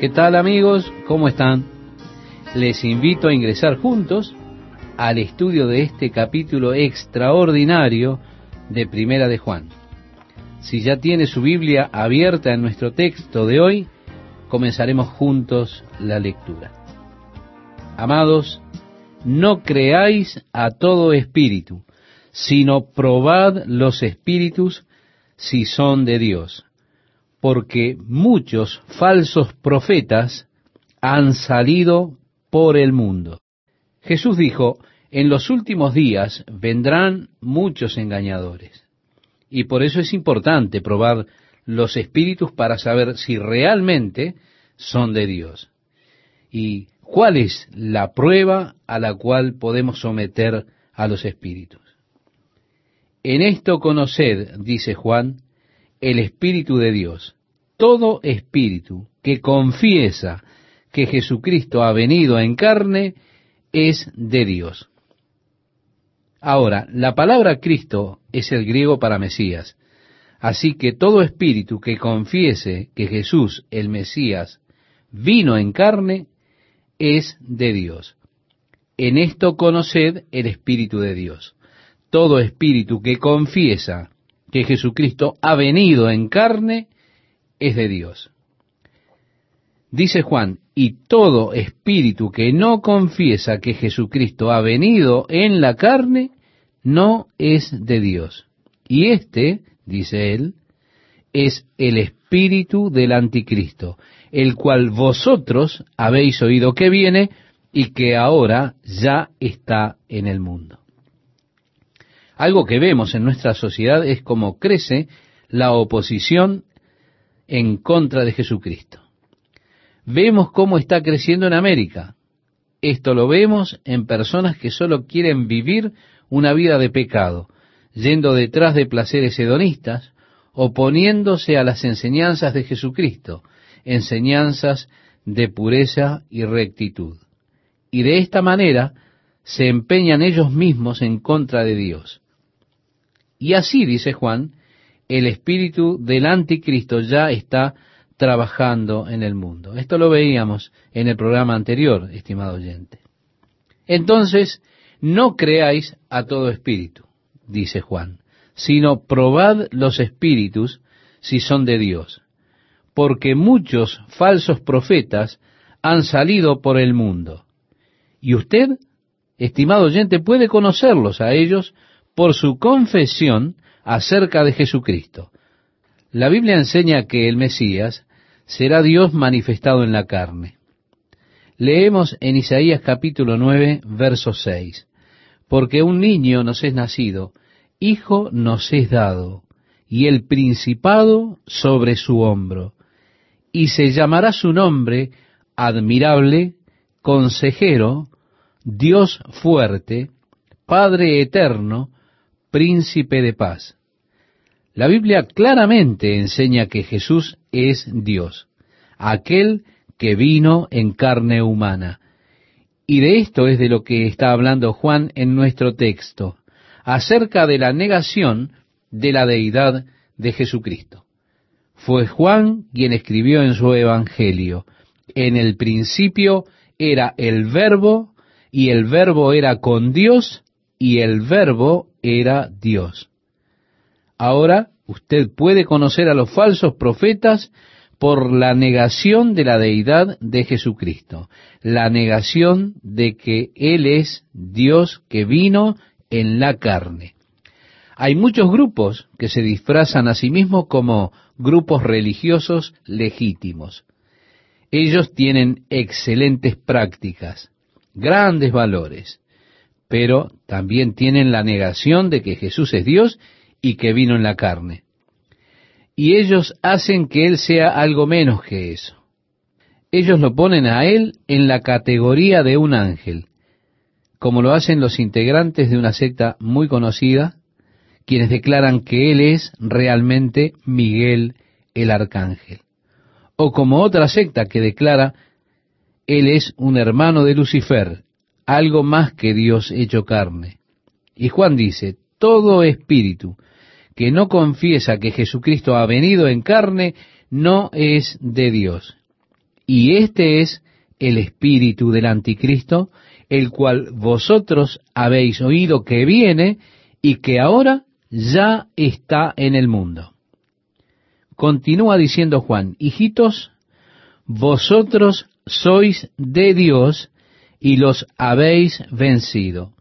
¿Qué tal amigos? ¿Cómo están? Les invito a ingresar juntos al estudio de este capítulo extraordinario de Primera de Juan. Si ya tiene su Biblia abierta en nuestro texto de hoy, comenzaremos juntos la lectura. Amados, no creáis a todo espíritu, sino probad los espíritus si son de Dios porque muchos falsos profetas han salido por el mundo. Jesús dijo, en los últimos días vendrán muchos engañadores. Y por eso es importante probar los espíritus para saber si realmente son de Dios. ¿Y cuál es la prueba a la cual podemos someter a los espíritus? En esto conoced, dice Juan, el Espíritu de Dios. Todo espíritu que confiesa que Jesucristo ha venido en carne es de Dios. Ahora, la palabra Cristo es el griego para Mesías. Así que todo espíritu que confiese que Jesús, el Mesías, vino en carne, es de Dios. En esto conoced el Espíritu de Dios. Todo espíritu que confiesa que Jesucristo ha venido en carne es de Dios. Dice Juan, y todo espíritu que no confiesa que Jesucristo ha venido en la carne, no es de Dios. Y este, dice él, es el espíritu del anticristo, el cual vosotros habéis oído que viene y que ahora ya está en el mundo. Algo que vemos en nuestra sociedad es cómo crece la oposición en contra de Jesucristo. Vemos cómo está creciendo en América. Esto lo vemos en personas que solo quieren vivir una vida de pecado, yendo detrás de placeres hedonistas, oponiéndose a las enseñanzas de Jesucristo, enseñanzas de pureza y rectitud. Y de esta manera se empeñan ellos mismos en contra de Dios. Y así, dice Juan, el espíritu del anticristo ya está trabajando en el mundo. Esto lo veíamos en el programa anterior, estimado oyente. Entonces, no creáis a todo espíritu, dice Juan, sino probad los espíritus si son de Dios, porque muchos falsos profetas han salido por el mundo. Y usted, estimado oyente, puede conocerlos a ellos por su confesión acerca de Jesucristo. La Biblia enseña que el Mesías será Dios manifestado en la carne. Leemos en Isaías capítulo 9, verso 6, porque un niño nos es nacido, hijo nos es dado, y el principado sobre su hombro, y se llamará su nombre admirable, consejero, Dios fuerte, Padre eterno, príncipe de paz. La Biblia claramente enseña que Jesús es Dios, aquel que vino en carne humana. Y de esto es de lo que está hablando Juan en nuestro texto, acerca de la negación de la deidad de Jesucristo. Fue Juan quien escribió en su Evangelio, en el principio era el verbo, y el verbo era con Dios, y el verbo era Dios. Ahora usted puede conocer a los falsos profetas por la negación de la deidad de Jesucristo, la negación de que Él es Dios que vino en la carne. Hay muchos grupos que se disfrazan a sí mismos como grupos religiosos legítimos. Ellos tienen excelentes prácticas, grandes valores, pero también tienen la negación de que Jesús es Dios y que vino en la carne. Y ellos hacen que Él sea algo menos que eso. Ellos lo ponen a Él en la categoría de un ángel, como lo hacen los integrantes de una secta muy conocida, quienes declaran que Él es realmente Miguel el Arcángel. O como otra secta que declara, Él es un hermano de Lucifer, algo más que Dios hecho carne. Y Juan dice, todo espíritu que no confiesa que Jesucristo ha venido en carne, no es de Dios. Y este es el espíritu del anticristo, el cual vosotros habéis oído que viene y que ahora ya está en el mundo. Continúa diciendo Juan, hijitos, vosotros sois de Dios y los habéis vencido.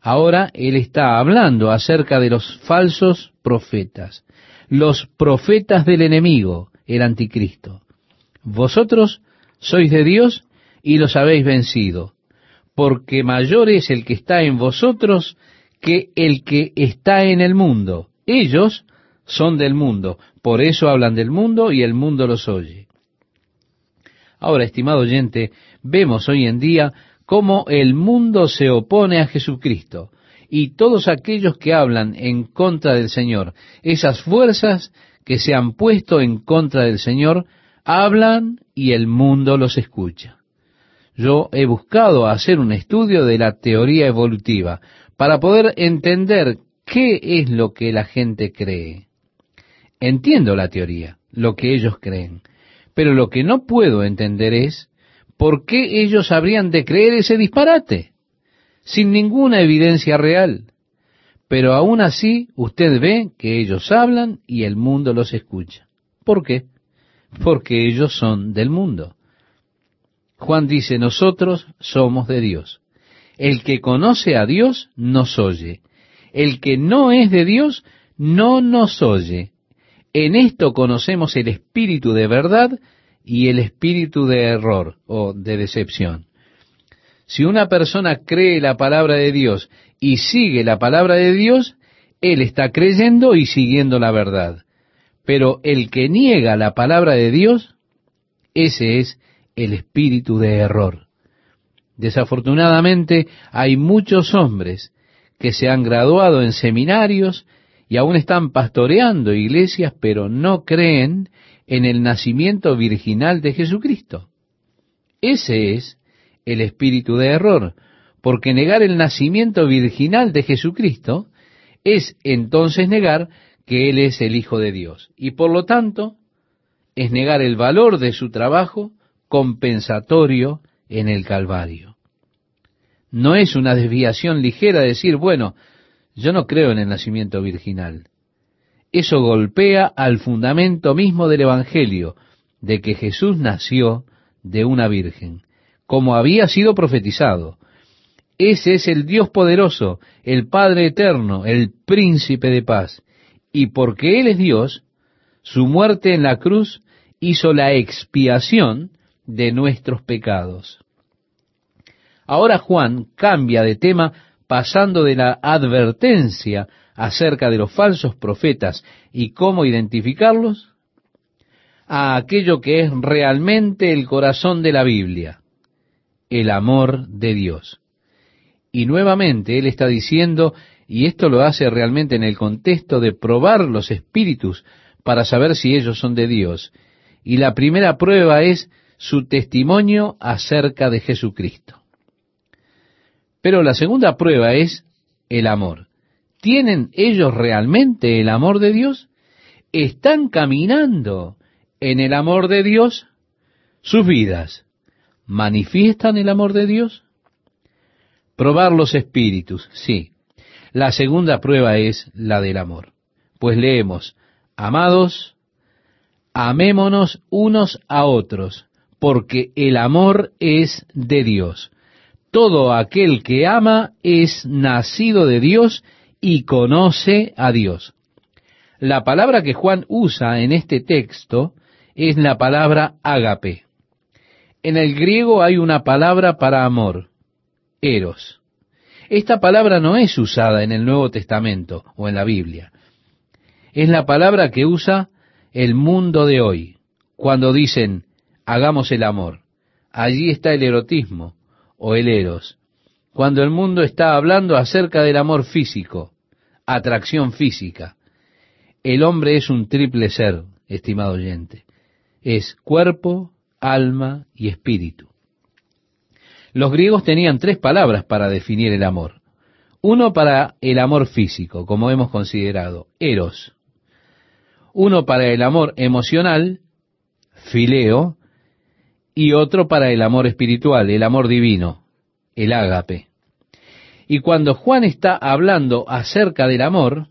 Ahora él está hablando acerca de los falsos profetas, los profetas del enemigo, el anticristo. Vosotros sois de Dios y los habéis vencido, porque mayor es el que está en vosotros que el que está en el mundo. Ellos son del mundo, por eso hablan del mundo y el mundo los oye. Ahora, estimado oyente, vemos hoy en día cómo el mundo se opone a Jesucristo y todos aquellos que hablan en contra del Señor, esas fuerzas que se han puesto en contra del Señor, hablan y el mundo los escucha. Yo he buscado hacer un estudio de la teoría evolutiva para poder entender qué es lo que la gente cree. Entiendo la teoría, lo que ellos creen, pero lo que no puedo entender es por qué ellos habrían de creer ese disparate, sin ninguna evidencia real. Pero aún así usted ve que ellos hablan y el mundo los escucha. ¿Por qué? porque ellos son del mundo. Juan dice, nosotros somos de Dios. El que conoce a Dios nos oye. El que no es de Dios no nos oye. En esto conocemos el espíritu de verdad y el espíritu de error o de decepción. Si una persona cree la palabra de Dios y sigue la palabra de Dios, él está creyendo y siguiendo la verdad. Pero el que niega la palabra de Dios, ese es el espíritu de error. Desafortunadamente hay muchos hombres que se han graduado en seminarios y aún están pastoreando iglesias, pero no creen en el nacimiento virginal de Jesucristo. Ese es el espíritu de error, porque negar el nacimiento virginal de Jesucristo es entonces negar que Él es el Hijo de Dios. Y por lo tanto, es negar el valor de su trabajo compensatorio en el Calvario. No es una desviación ligera decir, bueno, yo no creo en el nacimiento virginal. Eso golpea al fundamento mismo del Evangelio, de que Jesús nació de una virgen, como había sido profetizado. Ese es el Dios poderoso, el Padre eterno, el príncipe de paz y porque Él es Dios, su muerte en la cruz hizo la expiación de nuestros pecados. Ahora Juan cambia de tema pasando de la advertencia acerca de los falsos profetas y cómo identificarlos a aquello que es realmente el corazón de la Biblia, el amor de Dios. Y nuevamente él está diciendo y esto lo hace realmente en el contexto de probar los espíritus para saber si ellos son de Dios. Y la primera prueba es su testimonio acerca de Jesucristo. Pero la segunda prueba es el amor. ¿Tienen ellos realmente el amor de Dios? ¿Están caminando en el amor de Dios? ¿Sus vidas manifiestan el amor de Dios? Probar los espíritus, sí. La segunda prueba es la del amor. Pues leemos, amados, amémonos unos a otros, porque el amor es de Dios. Todo aquel que ama es nacido de Dios y conoce a Dios. La palabra que Juan usa en este texto es la palabra ágape. En el griego hay una palabra para amor, eros. Esta palabra no es usada en el Nuevo Testamento o en la Biblia. Es la palabra que usa el mundo de hoy. Cuando dicen, hagamos el amor. Allí está el erotismo o el eros. Cuando el mundo está hablando acerca del amor físico, atracción física. El hombre es un triple ser, estimado oyente. Es cuerpo, alma y espíritu. Los griegos tenían tres palabras para definir el amor. Uno para el amor físico, como hemos considerado, eros. Uno para el amor emocional, fileo, y otro para el amor espiritual, el amor divino, el ágape. Y cuando Juan está hablando acerca del amor,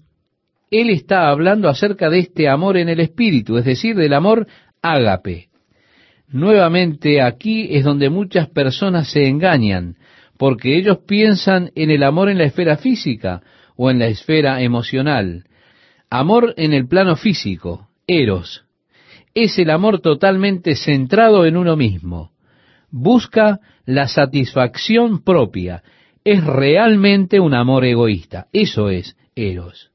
él está hablando acerca de este amor en el espíritu, es decir, del amor ágape. Nuevamente aquí es donde muchas personas se engañan, porque ellos piensan en el amor en la esfera física o en la esfera emocional. Amor en el plano físico, eros, es el amor totalmente centrado en uno mismo. Busca la satisfacción propia. Es realmente un amor egoísta. Eso es eros.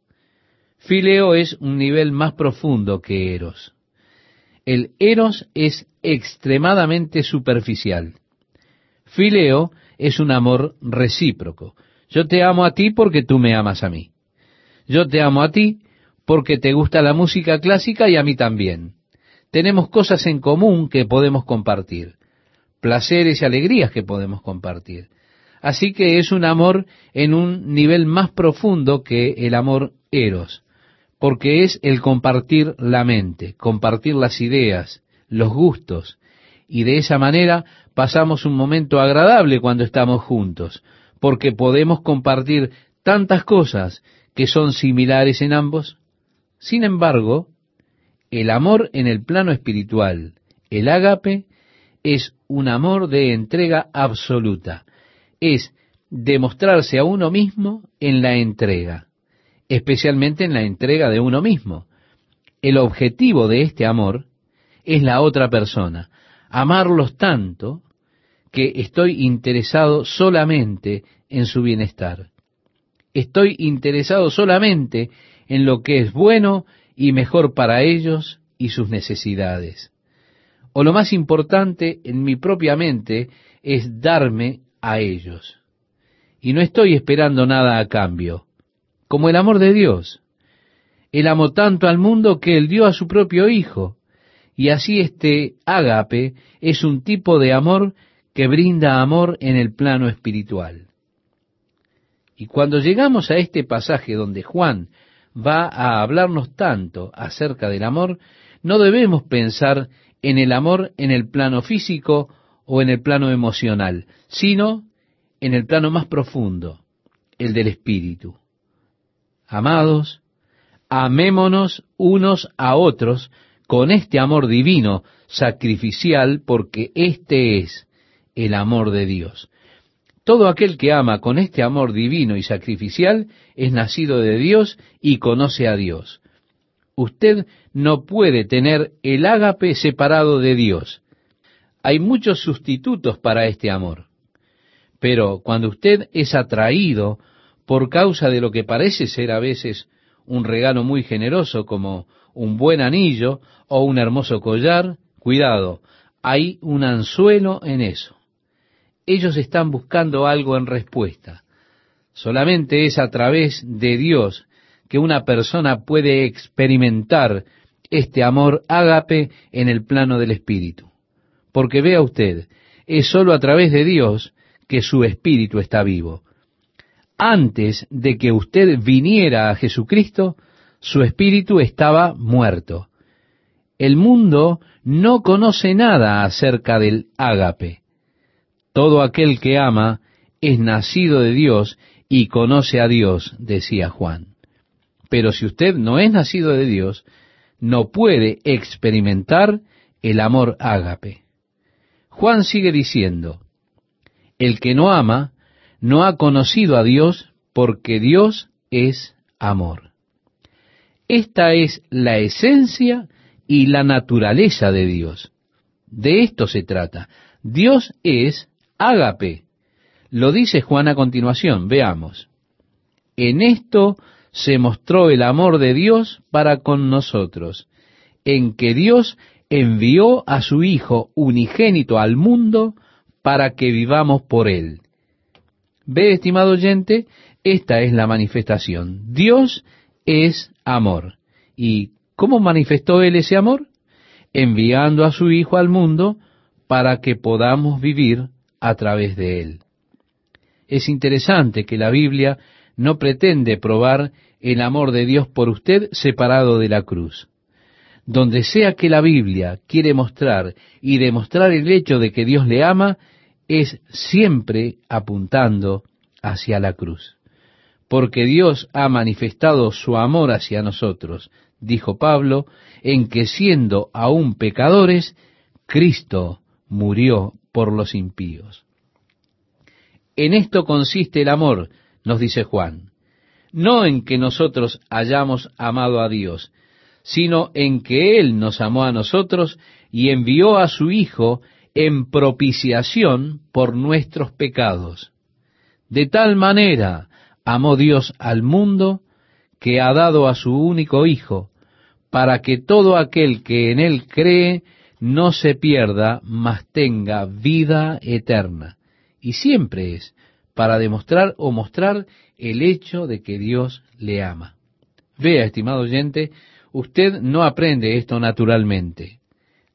Fileo es un nivel más profundo que eros. El eros es extremadamente superficial. Fileo es un amor recíproco. Yo te amo a ti porque tú me amas a mí. Yo te amo a ti porque te gusta la música clásica y a mí también tenemos cosas en común que podemos compartir, placeres y alegrías que podemos compartir. Así que es un amor en un nivel más profundo que el amor eros, porque es el compartir la mente, compartir las ideas, los gustos, y de esa manera pasamos un momento agradable cuando estamos juntos, porque podemos compartir tantas cosas que son similares en ambos. Sin embargo, el amor en el plano espiritual, el ágape, es un amor de entrega absoluta. Es demostrarse a uno mismo en la entrega, especialmente en la entrega de uno mismo. El objetivo de este amor es la otra persona, amarlos tanto que estoy interesado solamente en su bienestar. Estoy interesado solamente en lo que es bueno y mejor para ellos y sus necesidades. O lo más importante en mi propia mente es darme a ellos. Y no estoy esperando nada a cambio, como el amor de Dios. Él amó tanto al mundo que él dio a su propio Hijo. Y así este ágape es un tipo de amor que brinda amor en el plano espiritual. Y cuando llegamos a este pasaje donde Juan va a hablarnos tanto acerca del amor, no debemos pensar en el amor en el plano físico o en el plano emocional, sino en el plano más profundo, el del espíritu. Amados, amémonos unos a otros con este amor divino, sacrificial, porque este es el amor de Dios. Todo aquel que ama con este amor divino y sacrificial es nacido de Dios y conoce a Dios. Usted no puede tener el ágape separado de Dios. Hay muchos sustitutos para este amor. Pero cuando usted es atraído por causa de lo que parece ser a veces un regalo muy generoso como un buen anillo o un hermoso collar, cuidado, hay un anzuelo en eso ellos están buscando algo en respuesta. Solamente es a través de Dios que una persona puede experimentar este amor ágape en el plano del espíritu. Porque vea usted, es sólo a través de Dios que su espíritu está vivo. Antes de que usted viniera a Jesucristo, su espíritu estaba muerto. El mundo no conoce nada acerca del ágape. Todo aquel que ama es nacido de Dios y conoce a Dios, decía Juan. Pero si usted no es nacido de Dios, no puede experimentar el amor ágape. Juan sigue diciendo, el que no ama no ha conocido a Dios porque Dios es amor. Esta es la esencia y la naturaleza de Dios. De esto se trata. Dios es ágape. Lo dice Juan a continuación, veamos. En esto se mostró el amor de Dios para con nosotros, en que Dios envió a su Hijo unigénito al mundo para que vivamos por él. Ve, estimado oyente, esta es la manifestación. Dios es amor. ¿Y cómo manifestó él ese amor? Enviando a su Hijo al mundo para que podamos vivir a través de él. Es interesante que la Biblia no pretende probar el amor de Dios por usted separado de la cruz. Donde sea que la Biblia quiere mostrar y demostrar el hecho de que Dios le ama, es siempre apuntando hacia la cruz. Porque Dios ha manifestado su amor hacia nosotros, dijo Pablo, en que siendo aún pecadores, Cristo murió por los impíos. En esto consiste el amor, nos dice Juan, no en que nosotros hayamos amado a Dios, sino en que Él nos amó a nosotros y envió a su Hijo en propiciación por nuestros pecados. De tal manera amó Dios al mundo que ha dado a su único Hijo, para que todo aquel que en Él cree no se pierda, mas tenga vida eterna. Y siempre es para demostrar o mostrar el hecho de que Dios le ama. Vea, estimado oyente, Usted no aprende esto naturalmente.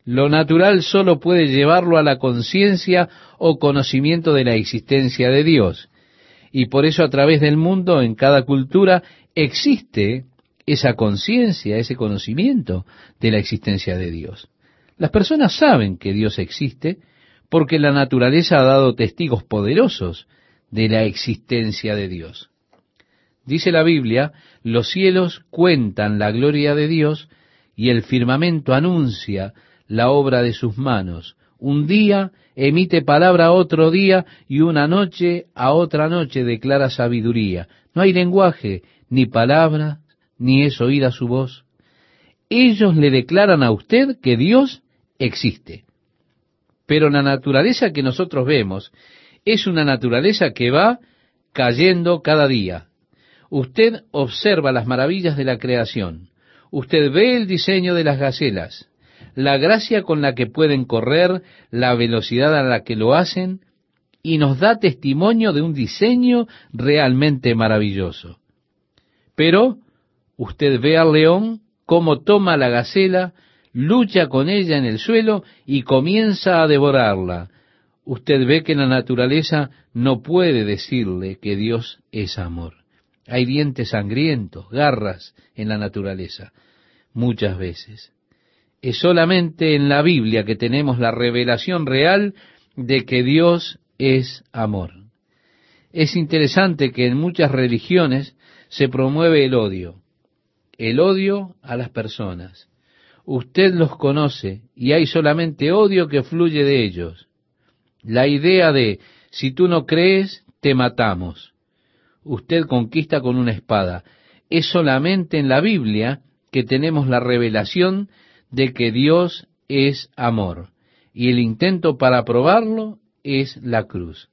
Lo natural solo puede llevarlo a la conciencia o conocimiento de la existencia de Dios. Y por eso a través del mundo, en cada cultura, existe esa conciencia, ese conocimiento de la existencia de Dios. Las personas saben que Dios existe porque la naturaleza ha dado testigos poderosos de la existencia de Dios. Dice la Biblia, los cielos cuentan la gloria de Dios y el firmamento anuncia la obra de sus manos. Un día emite palabra a otro día y una noche a otra noche declara sabiduría. No hay lenguaje, ni palabra, ni es oída su voz. Ellos le declaran a usted que Dios existe. Pero la naturaleza que nosotros vemos es una naturaleza que va cayendo cada día. Usted observa las maravillas de la creación. Usted ve el diseño de las gacelas, la gracia con la que pueden correr, la velocidad a la que lo hacen, y nos da testimonio de un diseño realmente maravilloso. Pero usted ve al león cómo toma la gacela, lucha con ella en el suelo y comienza a devorarla. Usted ve que la naturaleza no puede decirle que Dios es amor. Hay dientes sangrientos, garras en la naturaleza, muchas veces. Es solamente en la Biblia que tenemos la revelación real de que Dios es amor. Es interesante que en muchas religiones se promueve el odio, el odio a las personas. Usted los conoce y hay solamente odio que fluye de ellos. La idea de si tú no crees, te matamos usted conquista con una espada. Es solamente en la Biblia que tenemos la revelación de que Dios es amor. Y el intento para probarlo es la cruz.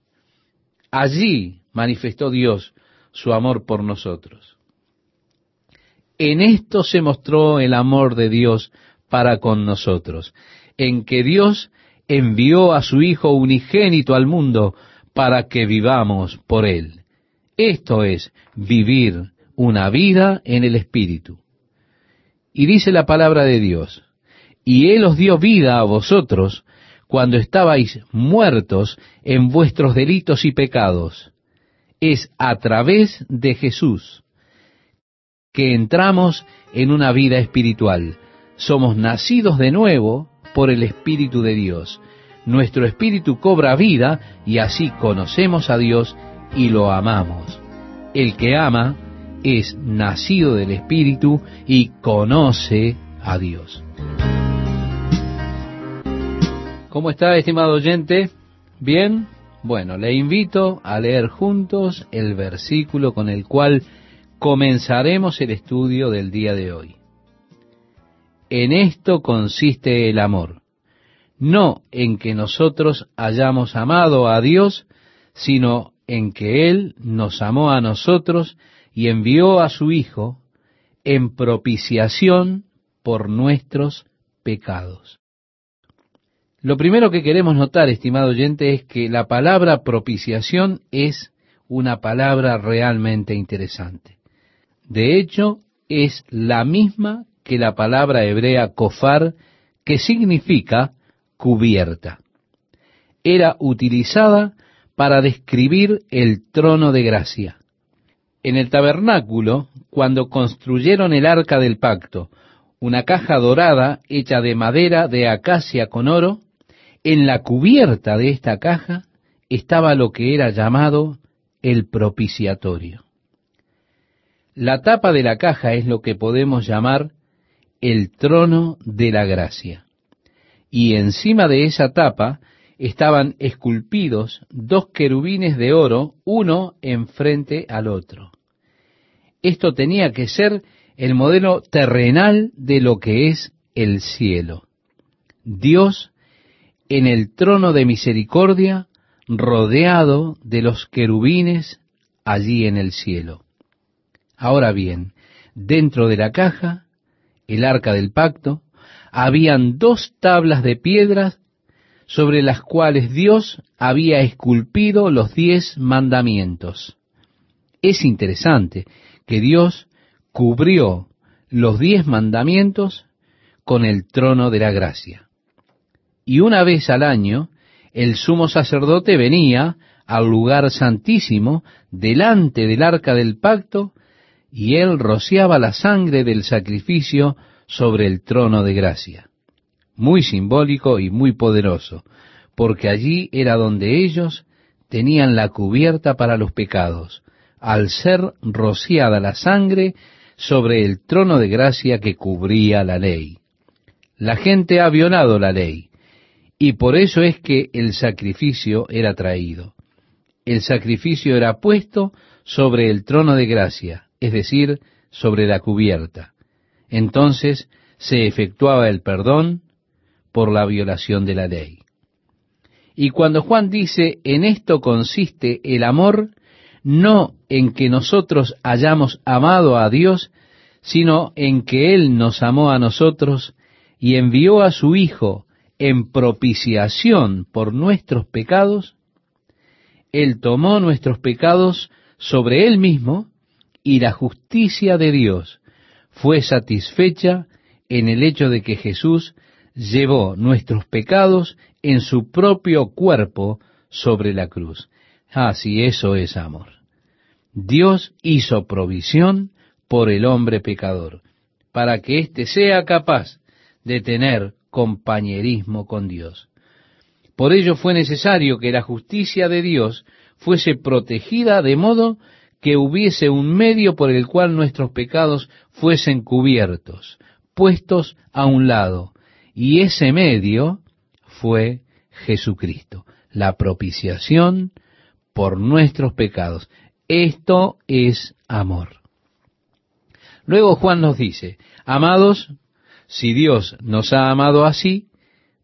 Allí manifestó Dios su amor por nosotros. En esto se mostró el amor de Dios para con nosotros, en que Dios envió a su Hijo unigénito al mundo para que vivamos por Él. Esto es vivir una vida en el Espíritu. Y dice la palabra de Dios, y Él os dio vida a vosotros cuando estabais muertos en vuestros delitos y pecados. Es a través de Jesús que entramos en una vida espiritual. Somos nacidos de nuevo por el Espíritu de Dios. Nuestro espíritu cobra vida y así conocemos a Dios y lo amamos. El que ama es nacido del Espíritu y conoce a Dios. ¿Cómo está, estimado oyente? ¿Bien? Bueno, le invito a leer juntos el versículo con el cual comenzaremos el estudio del día de hoy. En esto consiste el amor, no en que nosotros hayamos amado a Dios, sino en que Él nos amó a nosotros y envió a su Hijo en propiciación por nuestros pecados. Lo primero que queremos notar, estimado oyente, es que la palabra propiciación es una palabra realmente interesante. De hecho, es la misma que la palabra hebrea kofar, que significa cubierta. Era utilizada para describir el trono de gracia. En el tabernáculo, cuando construyeron el arca del pacto, una caja dorada hecha de madera de acacia con oro. En la cubierta de esta caja estaba lo que era llamado el propiciatorio. La tapa de la caja es lo que podemos llamar el trono de la gracia. Y encima de esa tapa estaban esculpidos dos querubines de oro, uno enfrente al otro. Esto tenía que ser el modelo terrenal de lo que es el cielo. Dios en el trono de misericordia, rodeado de los querubines allí en el cielo. Ahora bien, dentro de la caja, el arca del pacto, habían dos tablas de piedras sobre las cuales Dios había esculpido los diez mandamientos. Es interesante que Dios cubrió los diez mandamientos con el trono de la gracia. Y una vez al año, el sumo sacerdote venía al lugar santísimo delante del arca del pacto y él rociaba la sangre del sacrificio sobre el trono de gracia. Muy simbólico y muy poderoso, porque allí era donde ellos tenían la cubierta para los pecados, al ser rociada la sangre sobre el trono de gracia que cubría la ley. La gente ha violado la ley, y por eso es que el sacrificio era traído. El sacrificio era puesto sobre el trono de gracia, es decir, sobre la cubierta. Entonces se efectuaba el perdón por la violación de la ley. Y cuando Juan dice, en esto consiste el amor, no en que nosotros hayamos amado a Dios, sino en que Él nos amó a nosotros y envió a su Hijo en propiciación por nuestros pecados, Él tomó nuestros pecados sobre Él mismo y la justicia de Dios fue satisfecha en el hecho de que Jesús llevó nuestros pecados en su propio cuerpo sobre la cruz. Ah, sí, eso es amor. Dios hizo provisión por el hombre pecador, para que éste sea capaz de tener compañerismo con Dios. Por ello fue necesario que la justicia de Dios fuese protegida de modo que hubiese un medio por el cual nuestros pecados fuesen cubiertos, puestos a un lado, y ese medio fue Jesucristo, la propiciación por nuestros pecados. Esto es amor. Luego Juan nos dice, amados, si Dios nos ha amado así,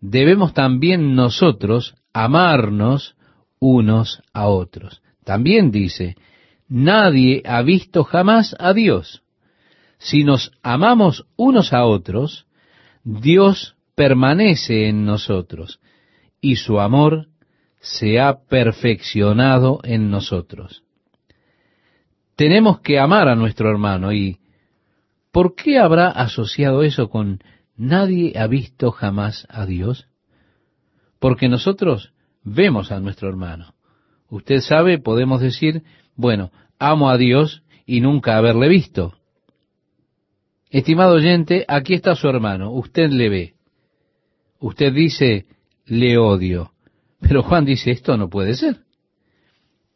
debemos también nosotros amarnos unos a otros. También dice, nadie ha visto jamás a Dios. Si nos amamos unos a otros, Dios permanece en nosotros y su amor se ha perfeccionado en nosotros. Tenemos que amar a nuestro hermano y ¿por qué habrá asociado eso con nadie ha visto jamás a Dios? Porque nosotros vemos a nuestro hermano. Usted sabe, podemos decir, bueno, amo a Dios y nunca haberle visto. Estimado oyente, aquí está su hermano, usted le ve. Usted dice, le odio. Pero Juan dice, esto no puede ser.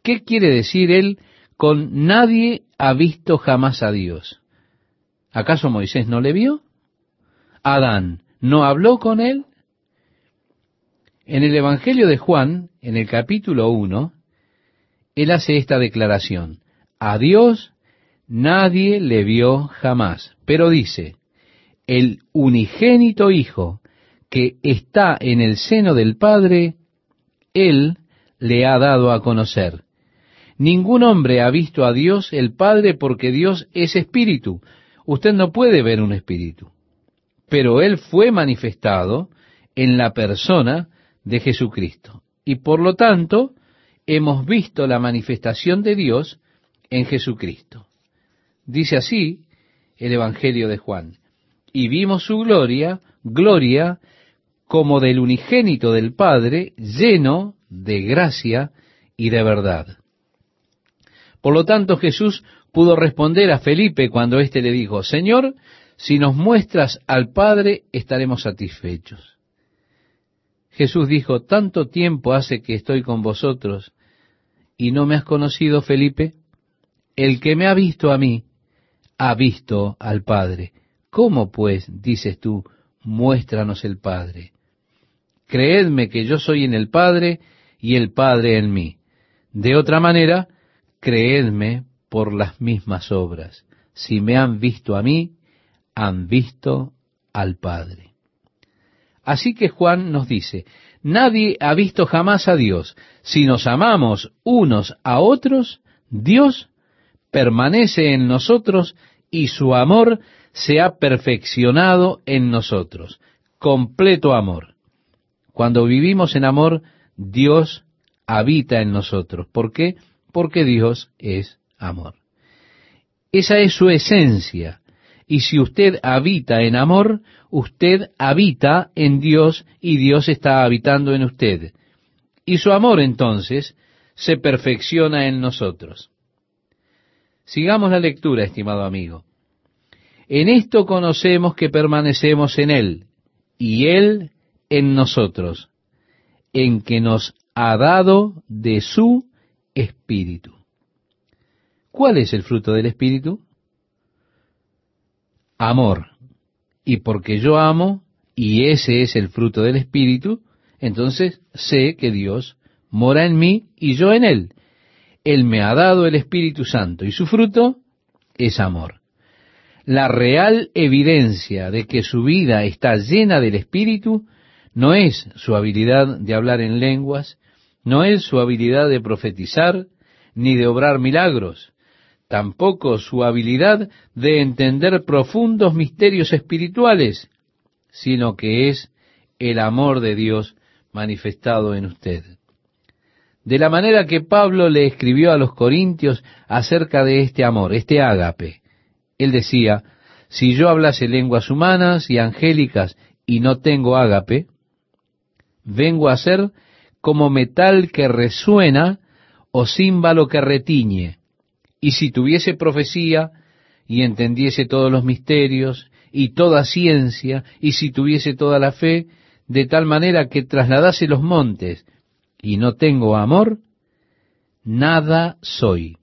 ¿Qué quiere decir él con nadie ha visto jamás a Dios? ¿Acaso Moisés no le vio? ¿Adán no habló con él? En el Evangelio de Juan, en el capítulo 1, él hace esta declaración. A Dios nadie le vio jamás, pero dice, el unigénito Hijo que está en el seno del Padre, Él le ha dado a conocer. Ningún hombre ha visto a Dios el Padre porque Dios es espíritu. Usted no puede ver un espíritu. Pero Él fue manifestado en la persona de Jesucristo. Y por lo tanto, hemos visto la manifestación de Dios en Jesucristo. Dice así el Evangelio de Juan. Y vimos su gloria, gloria como del unigénito del Padre, lleno de gracia y de verdad. Por lo tanto, Jesús pudo responder a Felipe cuando éste le dijo, Señor, Si nos muestras al Padre, estaremos satisfechos. Jesús dijo, tanto tiempo hace que estoy con vosotros y no me has conocido, Felipe. El que me ha visto a mí, ha visto al Padre. ¿Cómo pues, dices tú, muéstranos el Padre? Creedme que yo soy en el Padre y el Padre en mí. De otra manera, creedme por las mismas obras. Si me han visto a mí, han visto al Padre. Así que Juan nos dice, nadie ha visto jamás a Dios. Si nos amamos unos a otros, Dios permanece en nosotros y su amor se ha perfeccionado en nosotros. Completo amor. Cuando vivimos en amor, Dios habita en nosotros. ¿Por qué? Porque Dios es amor. Esa es su esencia. Y si usted habita en amor, usted habita en Dios y Dios está habitando en usted. Y su amor entonces se perfecciona en nosotros. Sigamos la lectura, estimado amigo. En esto conocemos que permanecemos en Él y Él en nosotros, en que nos ha dado de su Espíritu. ¿Cuál es el fruto del Espíritu? Amor. Y porque yo amo, y ese es el fruto del Espíritu, entonces sé que Dios mora en mí y yo en Él. Él me ha dado el Espíritu Santo y su fruto es amor. La real evidencia de que su vida está llena del Espíritu no es su habilidad de hablar en lenguas, no es su habilidad de profetizar, ni de obrar milagros, tampoco su habilidad de entender profundos misterios espirituales, sino que es el amor de Dios manifestado en usted. De la manera que Pablo le escribió a los corintios acerca de este amor, este ágape. Él decía, si yo hablase lenguas humanas y angélicas y no tengo ágape, vengo a ser como metal que resuena o címbalo que retiñe. Y si tuviese profecía y entendiese todos los misterios y toda ciencia, y si tuviese toda la fe, de tal manera que trasladase los montes, y no tengo amor, nada soy.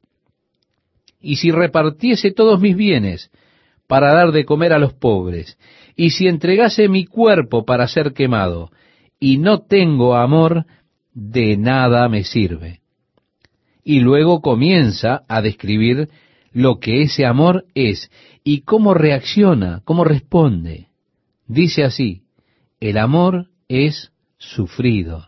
Y si repartiese todos mis bienes para dar de comer a los pobres, y si entregase mi cuerpo para ser quemado, y no tengo amor, de nada me sirve y luego comienza a describir lo que ese amor es y cómo reacciona, cómo responde. Dice así, el amor es sufrido,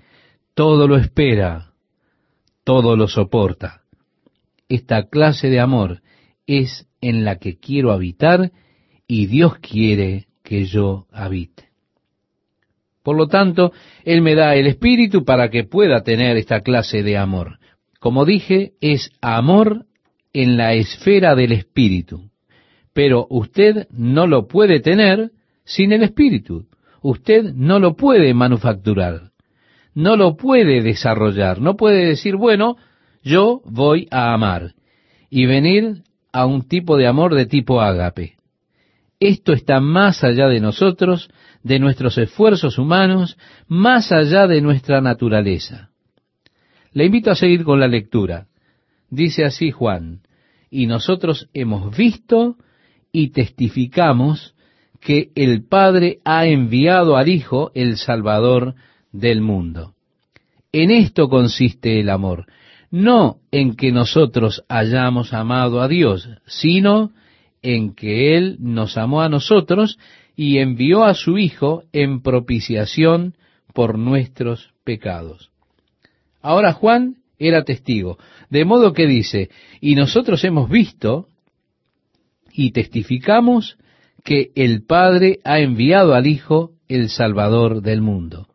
todo lo espera, todo lo soporta. Esta clase de amor es en la que quiero habitar y Dios quiere que yo habite. Por lo tanto, Él me da el Espíritu para que pueda tener esta clase de amor. Como dije, es amor en la esfera del espíritu. Pero usted no lo puede tener sin el espíritu. Usted no lo puede manufacturar. No lo puede desarrollar. No puede decir, bueno, yo voy a amar. Y venir a un tipo de amor de tipo ágape. Esto está más allá de nosotros, de nuestros esfuerzos humanos, más allá de nuestra naturaleza. Le invito a seguir con la lectura. Dice así Juan, y nosotros hemos visto y testificamos que el Padre ha enviado al Hijo, el Salvador del mundo. En esto consiste el amor, no en que nosotros hayamos amado a Dios, sino en que Él nos amó a nosotros y envió a su Hijo en propiciación por nuestros pecados. Ahora Juan era testigo, de modo que dice, y nosotros hemos visto y testificamos que el Padre ha enviado al Hijo, el Salvador del mundo.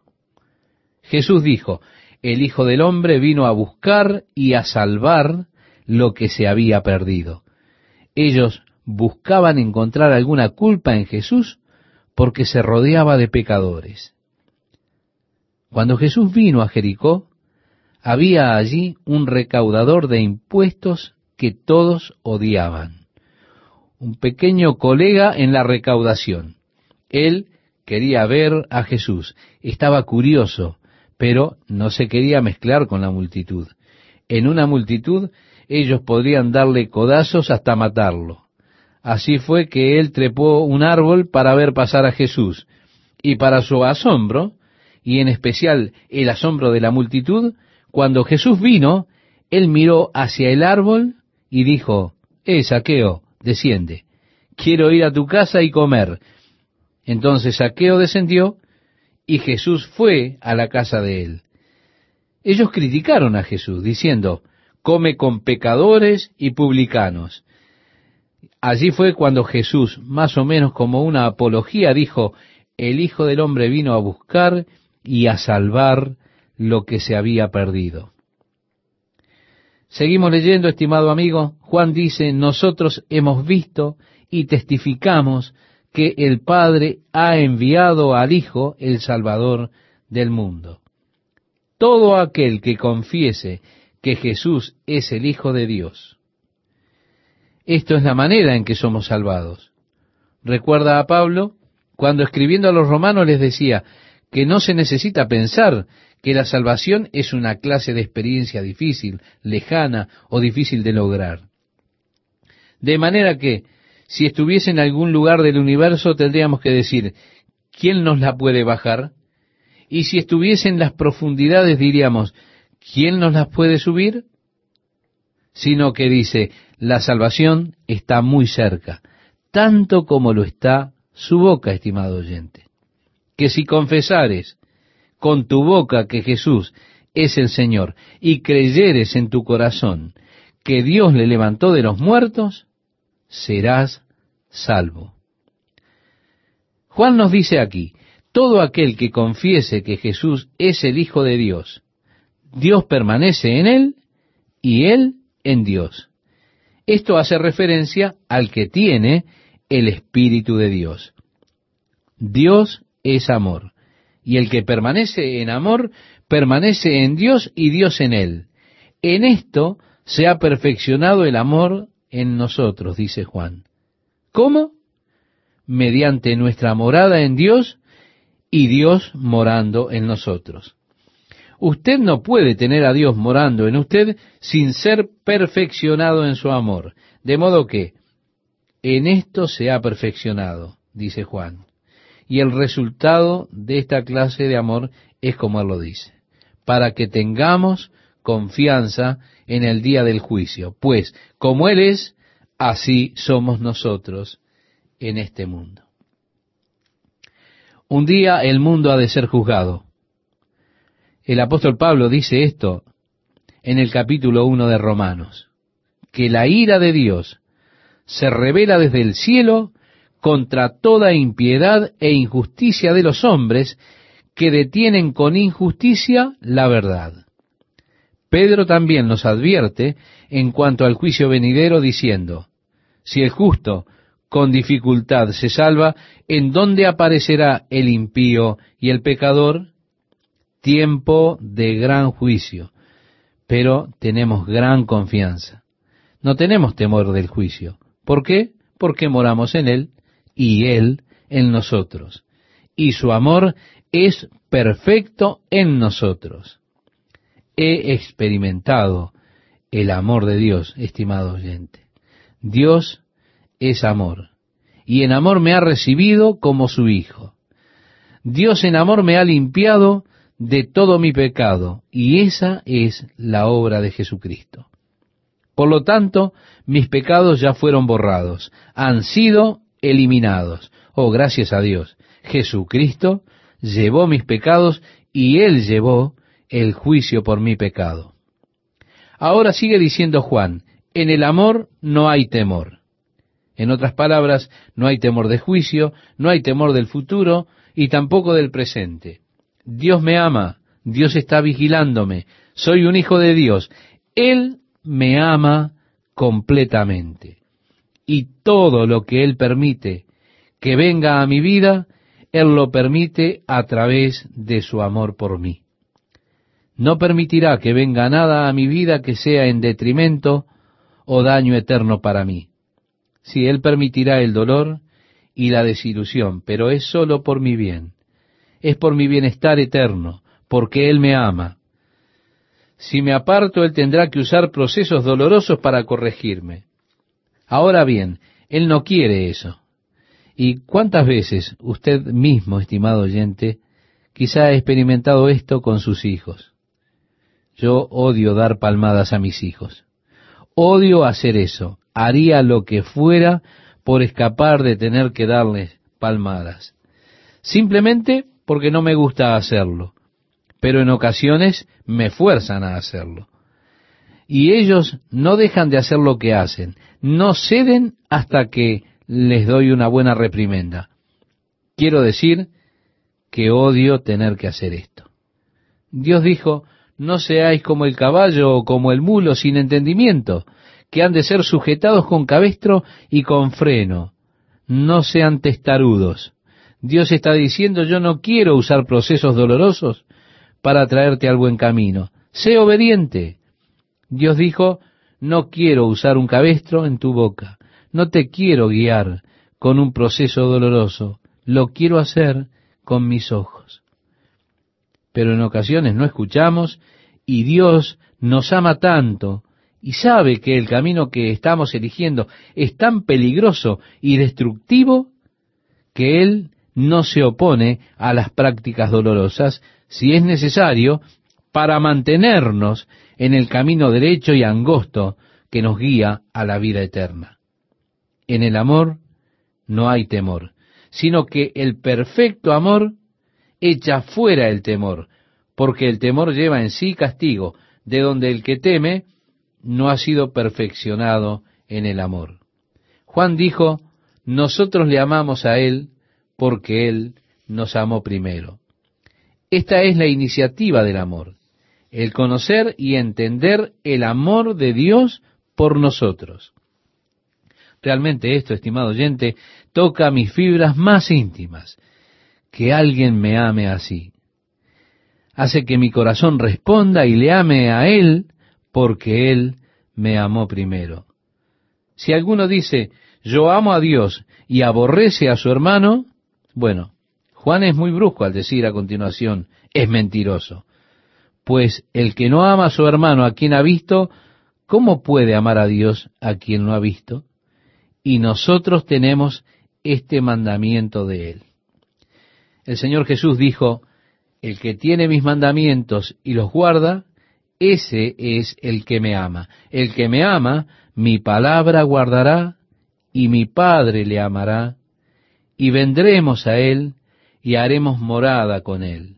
Jesús dijo, el Hijo del Hombre vino a buscar y a salvar lo que se había perdido. Ellos buscaban encontrar alguna culpa en Jesús porque se rodeaba de pecadores. Cuando Jesús vino a Jericó, había allí un recaudador de impuestos que todos odiaban. Un pequeño colega en la recaudación. Él quería ver a Jesús, estaba curioso, pero no se quería mezclar con la multitud. En una multitud ellos podrían darle codazos hasta matarlo. Así fue que él trepó un árbol para ver pasar a Jesús, y para su asombro, y en especial el asombro de la multitud, cuando Jesús vino, él miró hacia el árbol y dijo, Eh, Saqueo, desciende, quiero ir a tu casa y comer. Entonces Saqueo descendió y Jesús fue a la casa de él. Ellos criticaron a Jesús, diciendo, come con pecadores y publicanos. Allí fue cuando Jesús, más o menos como una apología, dijo, el Hijo del Hombre vino a buscar y a salvar lo que se había perdido. Seguimos leyendo, estimado amigo. Juan dice, nosotros hemos visto y testificamos que el Padre ha enviado al Hijo, el Salvador del mundo. Todo aquel que confiese que Jesús es el Hijo de Dios. Esto es la manera en que somos salvados. Recuerda a Pablo cuando escribiendo a los romanos les decía que no se necesita pensar que la salvación es una clase de experiencia difícil, lejana o difícil de lograr. De manera que, si estuviese en algún lugar del universo, tendríamos que decir, ¿quién nos la puede bajar? Y si estuviese en las profundidades, diríamos, ¿quién nos las puede subir? Sino que dice, la salvación está muy cerca, tanto como lo está su boca, estimado oyente. Que si confesares con tu boca que Jesús es el Señor y creyeres en tu corazón que Dios le levantó de los muertos, serás salvo. Juan nos dice aquí, todo aquel que confiese que Jesús es el Hijo de Dios, Dios permanece en él y él en Dios. Esto hace referencia al que tiene el Espíritu de Dios. Dios es amor y el que permanece en amor, permanece en Dios y Dios en él. En esto se ha perfeccionado el amor en nosotros, dice Juan. ¿Cómo? Mediante nuestra morada en Dios y Dios morando en nosotros. Usted no puede tener a Dios morando en usted sin ser perfeccionado en su amor. De modo que en esto se ha perfeccionado, dice Juan. Y el resultado de esta clase de amor es como Él lo dice, para que tengamos confianza en el día del juicio, pues como Él es, así somos nosotros en este mundo. Un día el mundo ha de ser juzgado. El apóstol Pablo dice esto en el capítulo 1 de Romanos, que la ira de Dios se revela desde el cielo contra toda impiedad e injusticia de los hombres que detienen con injusticia la verdad. Pedro también nos advierte en cuanto al juicio venidero diciendo, si el justo con dificultad se salva, ¿en dónde aparecerá el impío y el pecador? Tiempo de gran juicio, pero tenemos gran confianza. No tenemos temor del juicio. ¿Por qué? Porque moramos en él y Él en nosotros. Y su amor es perfecto en nosotros. He experimentado el amor de Dios, estimado oyente. Dios es amor. Y en amor me ha recibido como su Hijo. Dios en amor me ha limpiado de todo mi pecado. Y esa es la obra de Jesucristo. Por lo tanto, mis pecados ya fueron borrados, han sido eliminados. Oh, gracias a Dios. Jesucristo llevó mis pecados y Él llevó el juicio por mi pecado. Ahora sigue diciendo Juan, en el amor no hay temor. En otras palabras, no hay temor de juicio, no hay temor del futuro y tampoco del presente. Dios me ama, Dios está vigilándome, soy un hijo de Dios. Él me ama completamente. Y todo lo que Él permite que venga a mi vida, Él lo permite a través de su amor por mí. No permitirá que venga nada a mi vida que sea en detrimento o daño eterno para mí. Si Él permitirá el dolor y la desilusión, pero es solo por mi bien. Es por mi bienestar eterno, porque Él me ama. Si me aparto, Él tendrá que usar procesos dolorosos para corregirme. Ahora bien, Él no quiere eso. ¿Y cuántas veces usted mismo, estimado oyente, quizá ha experimentado esto con sus hijos? Yo odio dar palmadas a mis hijos. Odio hacer eso. Haría lo que fuera por escapar de tener que darles palmadas. Simplemente porque no me gusta hacerlo. Pero en ocasiones me fuerzan a hacerlo. Y ellos no dejan de hacer lo que hacen. No ceden hasta que les doy una buena reprimenda. Quiero decir que odio tener que hacer esto. Dios dijo, no seáis como el caballo o como el mulo sin entendimiento, que han de ser sujetados con cabestro y con freno. No sean testarudos. Dios está diciendo, yo no quiero usar procesos dolorosos para traerte al buen camino. Sé obediente. Dios dijo, no quiero usar un cabestro en tu boca. No te quiero guiar con un proceso doloroso. Lo quiero hacer con mis ojos pero en ocasiones no escuchamos y Dios nos ama tanto y sabe que el camino que estamos eligiendo es tan peligroso y destructivo que Él no se opone a las prácticas dolorosas si es necesario para mantenernos en el camino derecho y angosto que nos guía a la vida eterna. En el amor no hay temor, sino que el perfecto amor echa fuera el temor, porque el temor lleva en sí castigo, de donde el que teme no ha sido perfeccionado en el amor. Juan dijo, nosotros le amamos a Él porque Él nos amó primero. Esta es la iniciativa del amor, el conocer y entender el amor de Dios por nosotros. Realmente esto, estimado oyente, toca mis fibras más íntimas que alguien me ame así. Hace que mi corazón responda y le ame a Él porque Él me amó primero. Si alguno dice, yo amo a Dios y aborrece a su hermano, bueno, Juan es muy brusco al decir a continuación, es mentiroso. Pues el que no ama a su hermano a quien ha visto, ¿cómo puede amar a Dios a quien no ha visto? Y nosotros tenemos este mandamiento de Él. El Señor Jesús dijo, el que tiene mis mandamientos y los guarda, ese es el que me ama. El que me ama, mi palabra guardará, y mi Padre le amará, y vendremos a él y haremos morada con él.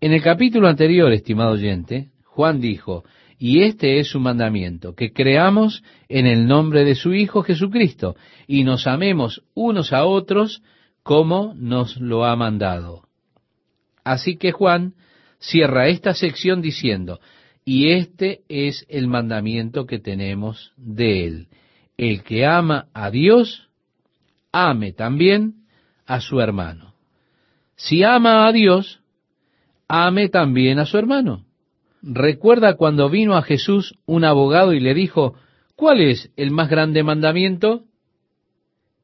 En el capítulo anterior, estimado oyente, Juan dijo, y este es su mandamiento, que creamos en el nombre de su Hijo Jesucristo, y nos amemos unos a otros como nos lo ha mandado. Así que Juan cierra esta sección diciendo, y este es el mandamiento que tenemos de él. El que ama a Dios, ame también a su hermano. Si ama a Dios, ame también a su hermano. Recuerda cuando vino a Jesús un abogado y le dijo, ¿cuál es el más grande mandamiento?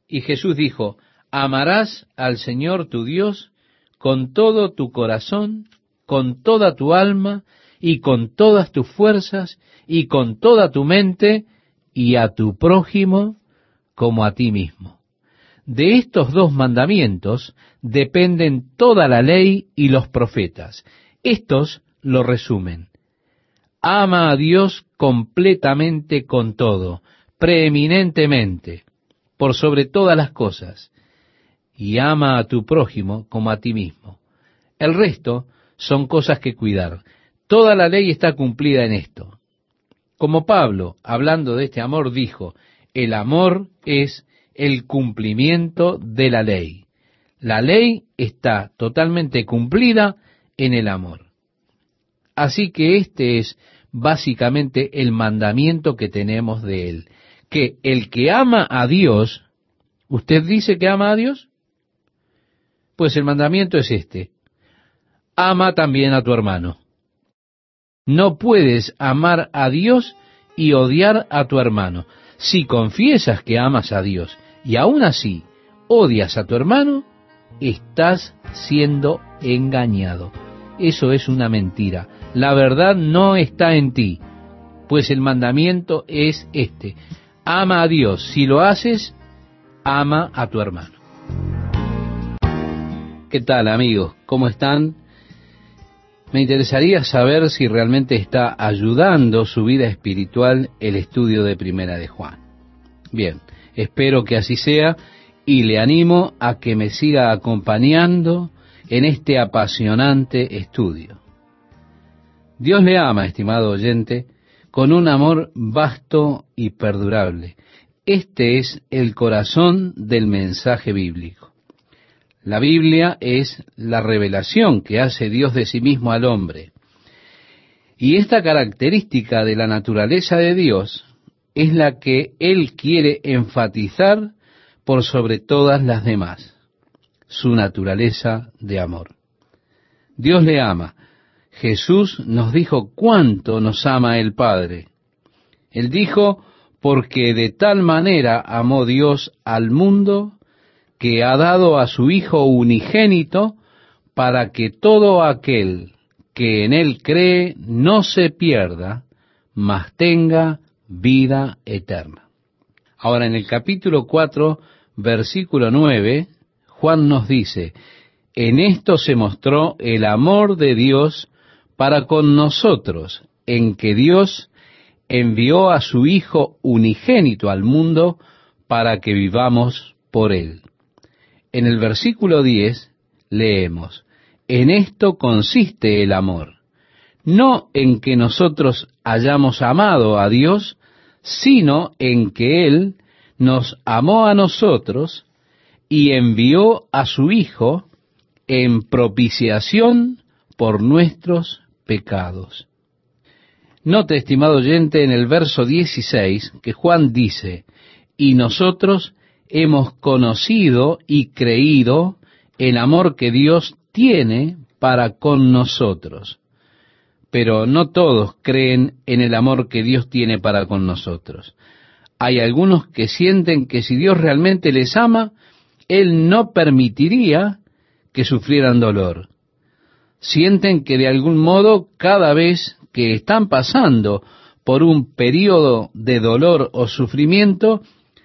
Y Jesús dijo, amarás al Señor tu Dios con todo tu corazón, con toda tu alma y con todas tus fuerzas y con toda tu mente y a tu prójimo como a ti mismo. De estos dos mandamientos dependen toda la ley y los profetas. Estos lo resumen. Ama a Dios completamente con todo, preeminentemente, por sobre todas las cosas, y ama a tu prójimo como a ti mismo. El resto son cosas que cuidar. Toda la ley está cumplida en esto. Como Pablo, hablando de este amor, dijo, El amor es el cumplimiento de la ley. La ley está totalmente cumplida en el amor. Así que este es básicamente el mandamiento que tenemos de él, que el que ama a Dios, ¿usted dice que ama a Dios? Pues el mandamiento es este, ama también a tu hermano. No puedes amar a Dios y odiar a tu hermano. Si confiesas que amas a Dios y aún así odias a tu hermano, estás siendo engañado. Eso es una mentira. La verdad no está en ti, pues el mandamiento es este. Ama a Dios. Si lo haces, ama a tu hermano. ¿Qué tal amigos? ¿Cómo están? Me interesaría saber si realmente está ayudando su vida espiritual el estudio de Primera de Juan. Bien, espero que así sea y le animo a que me siga acompañando en este apasionante estudio. Dios le ama, estimado oyente, con un amor vasto y perdurable. Este es el corazón del mensaje bíblico. La Biblia es la revelación que hace Dios de sí mismo al hombre. Y esta característica de la naturaleza de Dios es la que Él quiere enfatizar por sobre todas las demás, su naturaleza de amor. Dios le ama. Jesús nos dijo cuánto nos ama el Padre. Él dijo, porque de tal manera amó Dios al mundo que ha dado a su Hijo unigénito para que todo aquel que en él cree no se pierda, mas tenga vida eterna. Ahora en el capítulo 4, versículo 9, Juan nos dice, en esto se mostró el amor de Dios para con nosotros, en que Dios envió a su Hijo unigénito al mundo para que vivamos por él. En el versículo 10 leemos, en esto consiste el amor, no en que nosotros hayamos amado a Dios, sino en que Él nos amó a nosotros y envió a su Hijo en propiciación por nuestros pecados. Note, estimado oyente, en el verso 16 que Juan dice, y nosotros hemos conocido y creído el amor que Dios tiene para con nosotros. Pero no todos creen en el amor que Dios tiene para con nosotros. Hay algunos que sienten que si Dios realmente les ama, Él no permitiría que sufrieran dolor. Sienten que de algún modo cada vez que están pasando por un periodo de dolor o sufrimiento,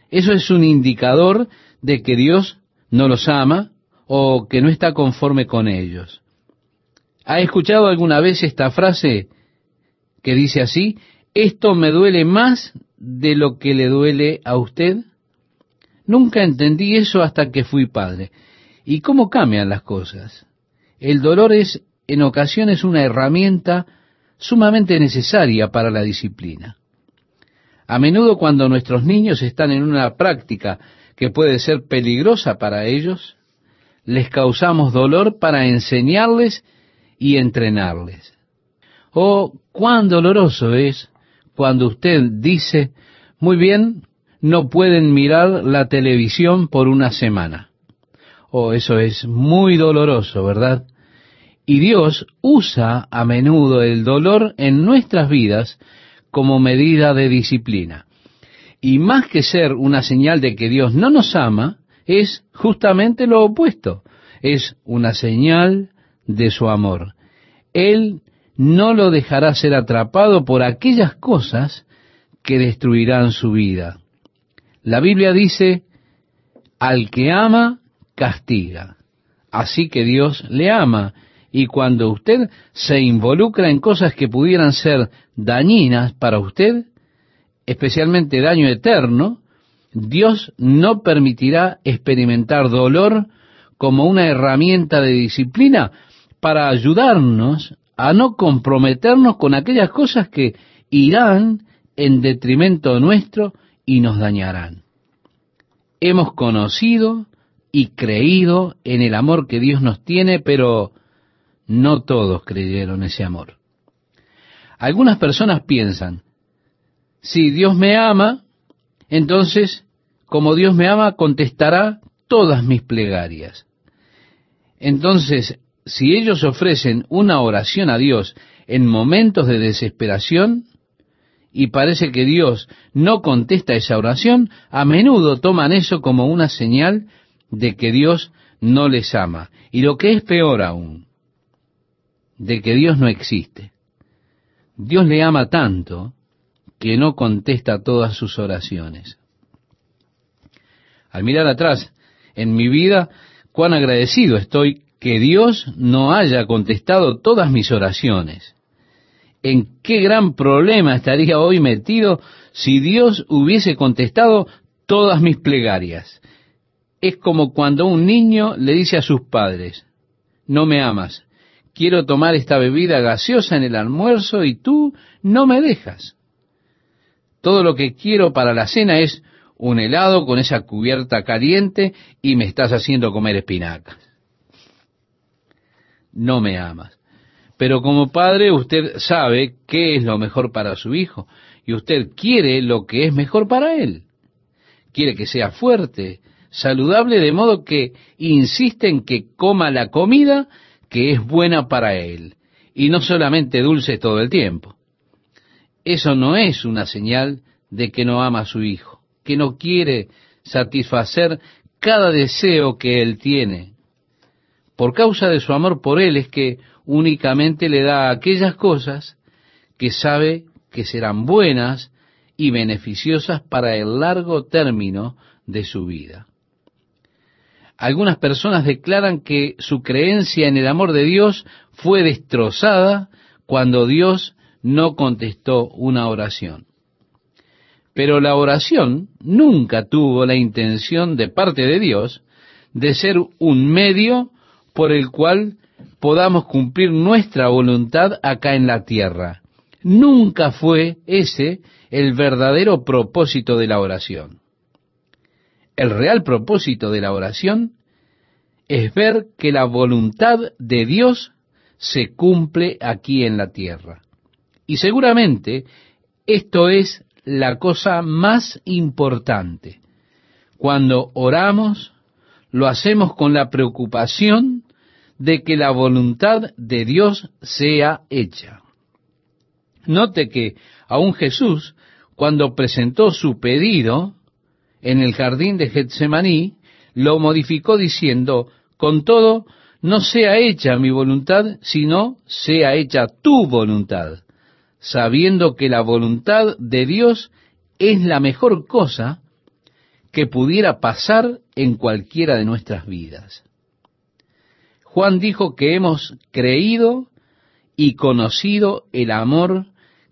eso es un indicador de que Dios no los ama o que no está conforme con ellos. ¿Ha escuchado alguna vez esta frase que dice así? Esto me duele más de lo que le duele a usted. Nunca entendí eso hasta que fui padre. ¿Y cómo cambian las cosas? El dolor es en ocasiones una herramienta sumamente necesaria para la disciplina. A menudo cuando nuestros niños están en una práctica que puede ser peligrosa para ellos, les causamos dolor para enseñarles y entrenarles. Oh, cuán doloroso es cuando usted dice, muy bien, no pueden mirar la televisión por una semana. Oh, eso es muy doloroso, ¿verdad? Y Dios usa a menudo el dolor en nuestras vidas como medida de disciplina. Y más que ser una señal de que Dios no nos ama, es justamente lo opuesto. Es una señal de su amor. Él no lo dejará ser atrapado por aquellas cosas que destruirán su vida. La Biblia dice, al que ama, castiga. Así que Dios le ama y cuando usted se involucra en cosas que pudieran ser dañinas para usted, especialmente daño eterno, Dios no permitirá experimentar dolor como una herramienta de disciplina para ayudarnos a no comprometernos con aquellas cosas que irán en detrimento nuestro y nos dañarán. Hemos conocido y creído en el amor que Dios nos tiene, pero no todos creyeron ese amor. Algunas personas piensan, si Dios me ama, entonces, como Dios me ama, contestará todas mis plegarias. Entonces, si ellos ofrecen una oración a Dios en momentos de desesperación, y parece que Dios no contesta esa oración, a menudo toman eso como una señal de que Dios no les ama. Y lo que es peor aún, de que Dios no existe. Dios le ama tanto que no contesta todas sus oraciones. Al mirar atrás en mi vida, cuán agradecido estoy que Dios no haya contestado todas mis oraciones en qué gran problema estaría hoy metido si Dios hubiese contestado todas mis plegarias. Es como cuando un niño le dice a sus padres, no me amas, quiero tomar esta bebida gaseosa en el almuerzo y tú no me dejas. Todo lo que quiero para la cena es un helado con esa cubierta caliente y me estás haciendo comer espinacas. No me amas. Pero como padre usted sabe qué es lo mejor para su hijo y usted quiere lo que es mejor para él. Quiere que sea fuerte, saludable, de modo que insiste en que coma la comida que es buena para él y no solamente dulce todo el tiempo. Eso no es una señal de que no ama a su hijo, que no quiere satisfacer cada deseo que él tiene. Por causa de su amor por él es que únicamente le da aquellas cosas que sabe que serán buenas y beneficiosas para el largo término de su vida. Algunas personas declaran que su creencia en el amor de Dios fue destrozada cuando Dios no contestó una oración. Pero la oración nunca tuvo la intención de parte de Dios de ser un medio por el cual podamos cumplir nuestra voluntad acá en la tierra. Nunca fue ese el verdadero propósito de la oración. El real propósito de la oración es ver que la voluntad de Dios se cumple aquí en la tierra. Y seguramente esto es la cosa más importante. Cuando oramos, lo hacemos con la preocupación de que la voluntad de Dios sea hecha. Note que aún Jesús, cuando presentó su pedido en el jardín de Getsemaní, lo modificó diciendo, con todo, no sea hecha mi voluntad, sino sea hecha tu voluntad, sabiendo que la voluntad de Dios es la mejor cosa que pudiera pasar en cualquiera de nuestras vidas. Juan dijo que hemos creído y conocido el amor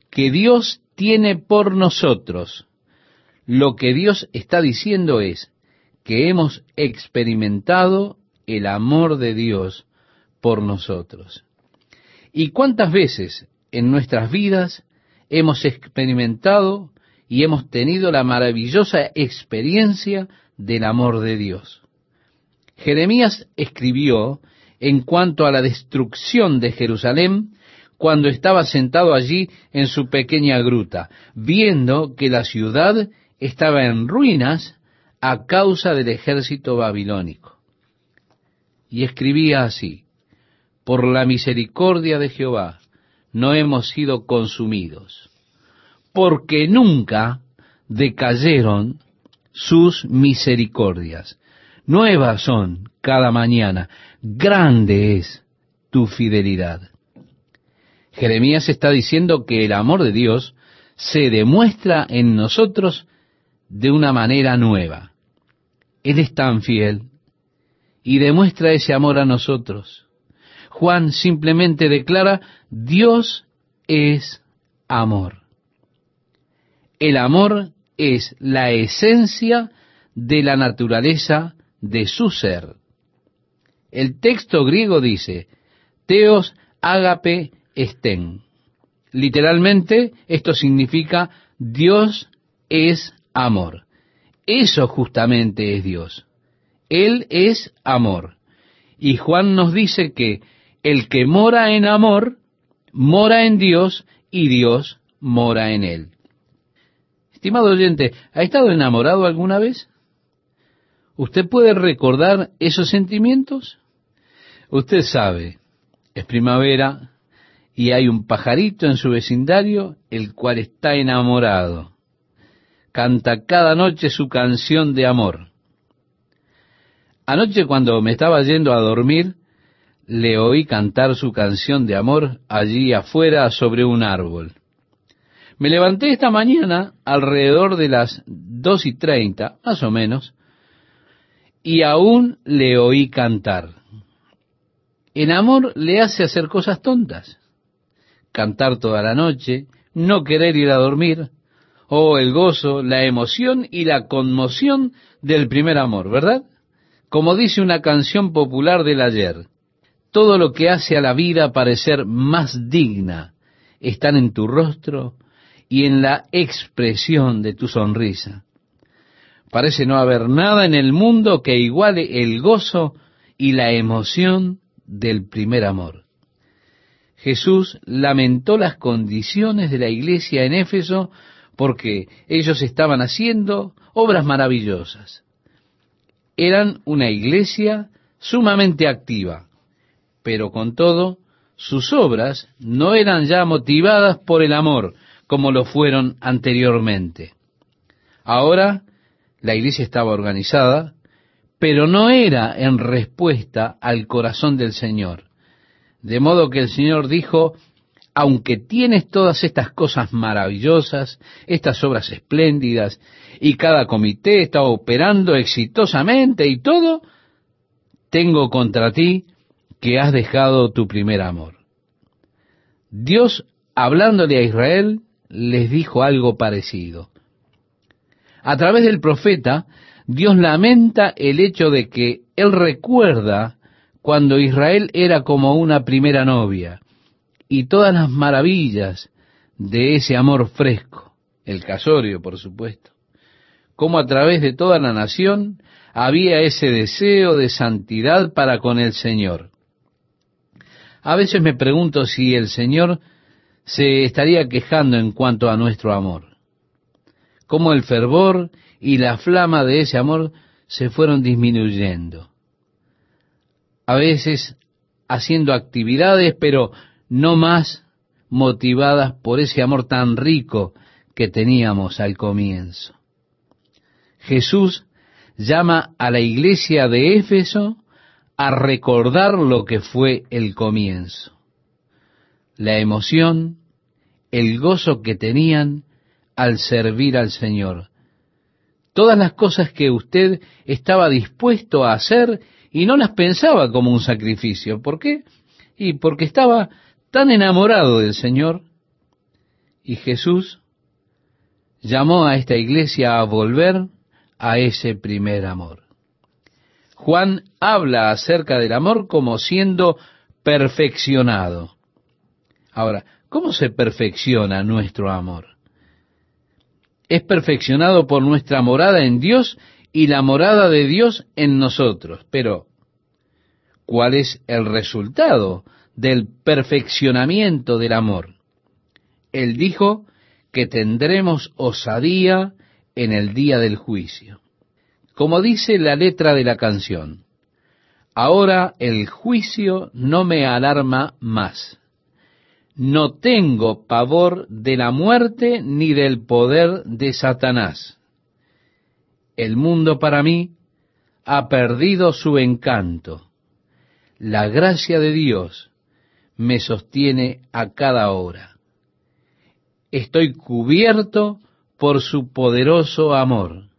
que Dios tiene por nosotros. Lo que Dios está diciendo es que hemos experimentado el amor de Dios por nosotros. ¿Y cuántas veces en nuestras vidas hemos experimentado y hemos tenido la maravillosa experiencia del amor de Dios? Jeremías escribió en cuanto a la destrucción de Jerusalén cuando estaba sentado allí en su pequeña gruta, viendo que la ciudad estaba en ruinas a causa del ejército babilónico. Y escribía así, por la misericordia de Jehová no hemos sido consumidos, porque nunca decayeron sus misericordias. Nuevas son cada mañana grande es tu fidelidad. Jeremías está diciendo que el amor de Dios se demuestra en nosotros de una manera nueva. Él es tan fiel y demuestra ese amor a nosotros. Juan simplemente declara, Dios es amor. El amor es la esencia de la naturaleza de su ser. El texto griego dice, Teos ágape estén. Literalmente, esto significa Dios es amor. Eso justamente es Dios. Él es amor. Y Juan nos dice que el que mora en amor, mora en Dios y Dios mora en él. Estimado oyente, ¿ha estado enamorado alguna vez? ¿Usted puede recordar esos sentimientos? Usted sabe, es primavera y hay un pajarito en su vecindario el cual está enamorado. Canta cada noche su canción de amor. Anoche cuando me estaba yendo a dormir, le oí cantar su canción de amor allí afuera sobre un árbol. Me levanté esta mañana alrededor de las dos y treinta, más o menos, y aún le oí cantar. En amor le hace hacer cosas tontas. Cantar toda la noche, no querer ir a dormir, o el gozo, la emoción y la conmoción del primer amor, ¿verdad? Como dice una canción popular del ayer, todo lo que hace a la vida parecer más digna está en tu rostro y en la expresión de tu sonrisa. Parece no haber nada en el mundo que iguale el gozo y la emoción del primer amor. Jesús lamentó las condiciones de la iglesia en Éfeso porque ellos estaban haciendo obras maravillosas eran una iglesia sumamente activa, pero con todo, sus obras no eran ya motivadas por el amor como lo fueron anteriormente. Ahora la iglesia estaba organizada, pero no era en respuesta al corazón del Señor. De modo que el Señor dijo, aunque tienes todas estas cosas maravillosas, estas obras espléndidas, y cada comité está operando exitosamente y todo, tengo contra ti que has dejado tu primer amor. Dios, hablándole a Israel, les dijo algo parecido. A través del profeta, Dios lamenta el hecho de que Él recuerda cuando Israel era como una primera novia, y todas las maravillas de ese amor fresco, el casorio, por supuesto. Como a través de toda la nación había ese deseo de santidad para con el Señor. A veces me pregunto si el Señor se estaría quejando en cuanto a nuestro amor. Cómo el fervor y la flama de ese amor se fueron disminuyendo. A veces haciendo actividades, pero no más motivadas por ese amor tan rico que teníamos al comienzo. Jesús llama a la iglesia de Éfeso a recordar lo que fue el comienzo, la emoción, el gozo que tenían al servir al Señor, todas las cosas que usted estaba dispuesto a hacer y no las pensaba como un sacrificio. ¿Por qué? Y porque estaba tan enamorado del Señor, y Jesús llamó a esta iglesia a volver a ese primer amor. Juan habla acerca del amor como siendo perfeccionado. Ahora, ¿cómo se perfecciona nuestro amor? Es perfeccionado por nuestra morada en Dios y la morada de Dios en nosotros. Pero, ¿cuál es el resultado del perfeccionamiento del amor. Él dijo que tendremos osadía en el día del juicio. Como dice la letra de la canción, ahora el juicio no me alarma más. No tengo pavor de la muerte ni del poder de Satanás. El mundo para mí ha perdido su encanto. La gracia de Dios me sostiene a cada hora. Estoy cubierto por su poderoso amor,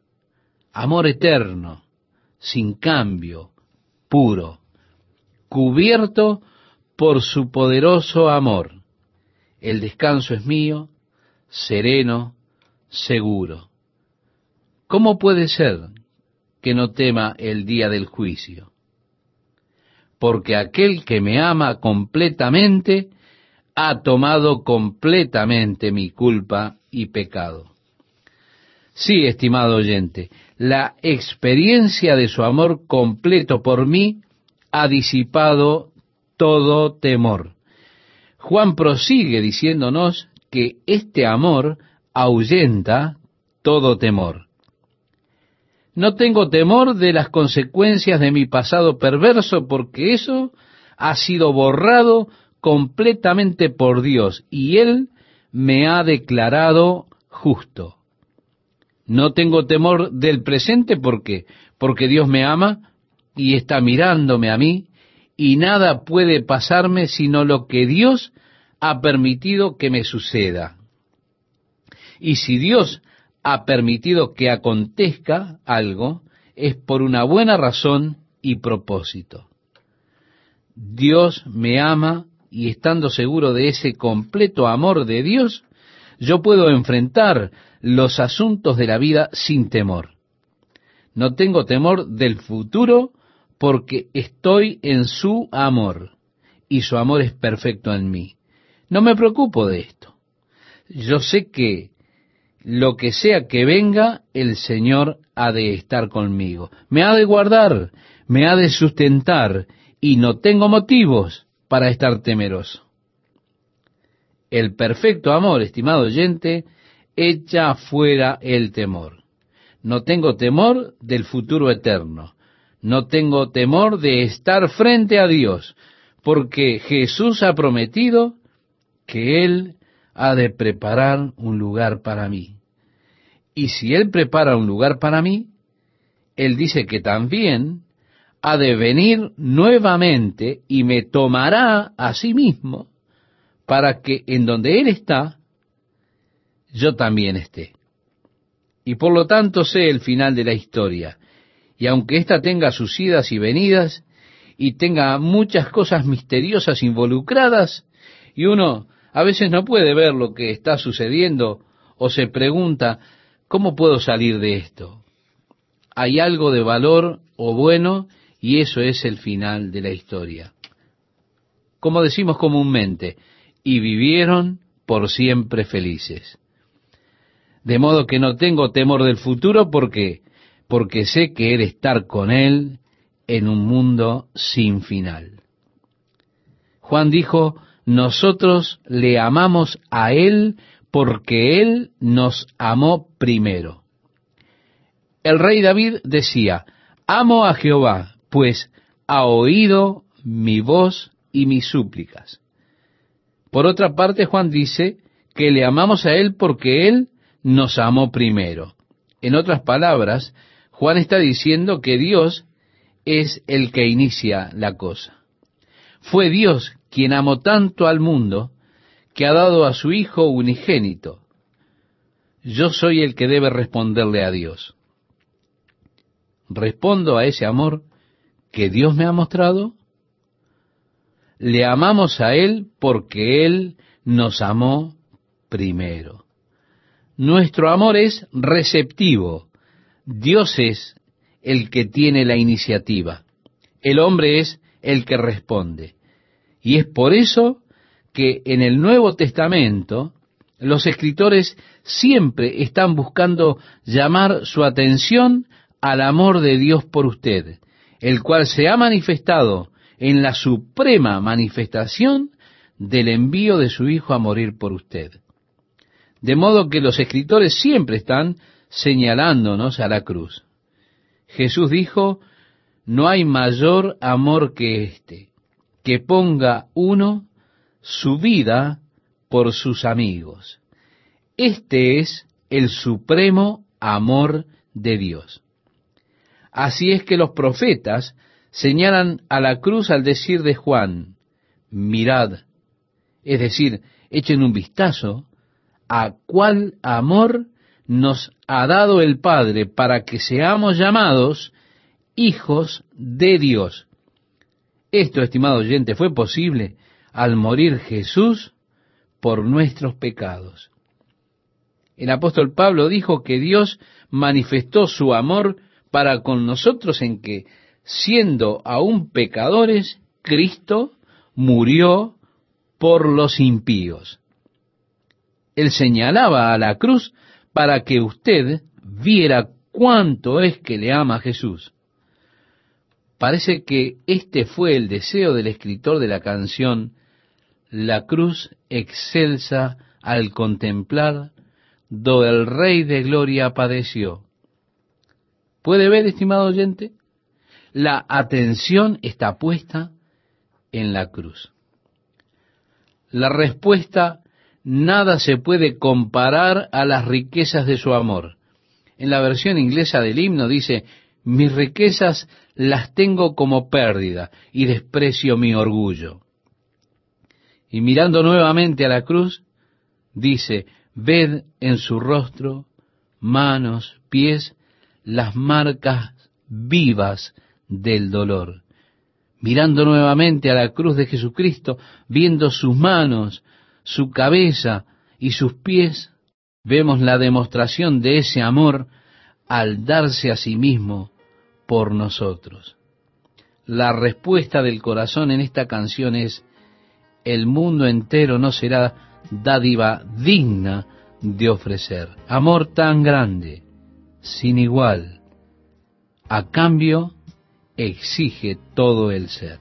amor eterno, sin cambio, puro, cubierto por su poderoso amor. El descanso es mío, sereno, seguro. ¿Cómo puede ser que no tema el día del juicio? Porque aquel que me ama completamente ha tomado completamente mi culpa y pecado. Sí, estimado oyente, la experiencia de su amor completo por mí ha disipado todo temor. Juan prosigue diciéndonos que este amor ahuyenta todo temor. No tengo temor de las consecuencias de mi pasado perverso porque eso ha sido borrado completamente por Dios y Él me ha declarado justo. No tengo temor del presente porque porque Dios me ama y está mirándome a mí y nada puede pasarme sino lo que Dios ha permitido que me suceda. Y si Dios ha permitido que acontezca algo, es por una buena razón y propósito. Dios me ama y estando seguro de ese completo amor de Dios, yo puedo enfrentar los asuntos de la vida sin temor. No tengo temor del futuro porque estoy en su amor y su amor es perfecto en mí. No me preocupo de esto. Yo sé que lo que sea que venga, el Señor ha de estar conmigo. Me ha de guardar, me ha de sustentar y no tengo motivos para estar temeroso. El perfecto amor, estimado oyente, echa fuera el temor. No tengo temor del futuro eterno. No tengo temor de estar frente a Dios, porque Jesús ha prometido que Él ha de preparar un lugar para mí. Y si Él prepara un lugar para mí, Él dice que también ha de venir nuevamente y me tomará a sí mismo para que en donde Él está, yo también esté. Y por lo tanto sé el final de la historia. Y aunque ésta tenga sus idas y venidas, y tenga muchas cosas misteriosas involucradas, y uno a veces no puede ver lo que está sucediendo o se pregunta, ¿cómo puedo salir de esto? Hay algo de valor o bueno y eso es el final de la historia. Como decimos comúnmente, y vivieron por siempre felices. De modo que no tengo temor del futuro porque porque sé que he estar con él en un mundo sin final. Juan dijo, nosotros le amamos a Él porque Él nos amó primero. El rey David decía, amo a Jehová, pues ha oído mi voz y mis súplicas. Por otra parte, Juan dice que le amamos a Él porque Él nos amó primero. En otras palabras, Juan está diciendo que Dios es el que inicia la cosa. Fue Dios quien amó tanto al mundo, que ha dado a su Hijo unigénito. Yo soy el que debe responderle a Dios. ¿Respondo a ese amor que Dios me ha mostrado? Le amamos a Él porque Él nos amó primero. Nuestro amor es receptivo. Dios es el que tiene la iniciativa. El hombre es el que responde. Y es por eso que en el Nuevo Testamento los escritores siempre están buscando llamar su atención al amor de Dios por usted, el cual se ha manifestado en la suprema manifestación del envío de su Hijo a morir por usted. De modo que los escritores siempre están señalándonos a la cruz. Jesús dijo, no hay mayor amor que este, que ponga uno su vida por sus amigos. Este es el supremo amor de Dios. Así es que los profetas señalan a la cruz al decir de Juan, mirad, es decir, echen un vistazo a cuál amor nos ha dado el Padre para que seamos llamados hijos de Dios. Esto, estimado oyente, fue posible al morir Jesús por nuestros pecados. El apóstol Pablo dijo que Dios manifestó su amor para con nosotros en que, siendo aún pecadores, Cristo murió por los impíos. Él señalaba a la cruz para que usted viera cuánto es que le ama a Jesús. Parece que este fue el deseo del escritor de la canción La cruz excelsa al contemplar, do el Rey de Gloria padeció. ¿Puede ver, estimado oyente? La atención está puesta en la cruz. La respuesta, nada se puede comparar a las riquezas de su amor. En la versión inglesa del himno dice, mis riquezas las tengo como pérdida y desprecio mi orgullo. Y mirando nuevamente a la cruz, dice, ved en su rostro, manos, pies, las marcas vivas del dolor. Mirando nuevamente a la cruz de Jesucristo, viendo sus manos, su cabeza y sus pies, vemos la demostración de ese amor al darse a sí mismo por nosotros. La respuesta del corazón en esta canción es, el mundo entero no será dádiva digna de ofrecer. Amor tan grande, sin igual, a cambio exige todo el ser.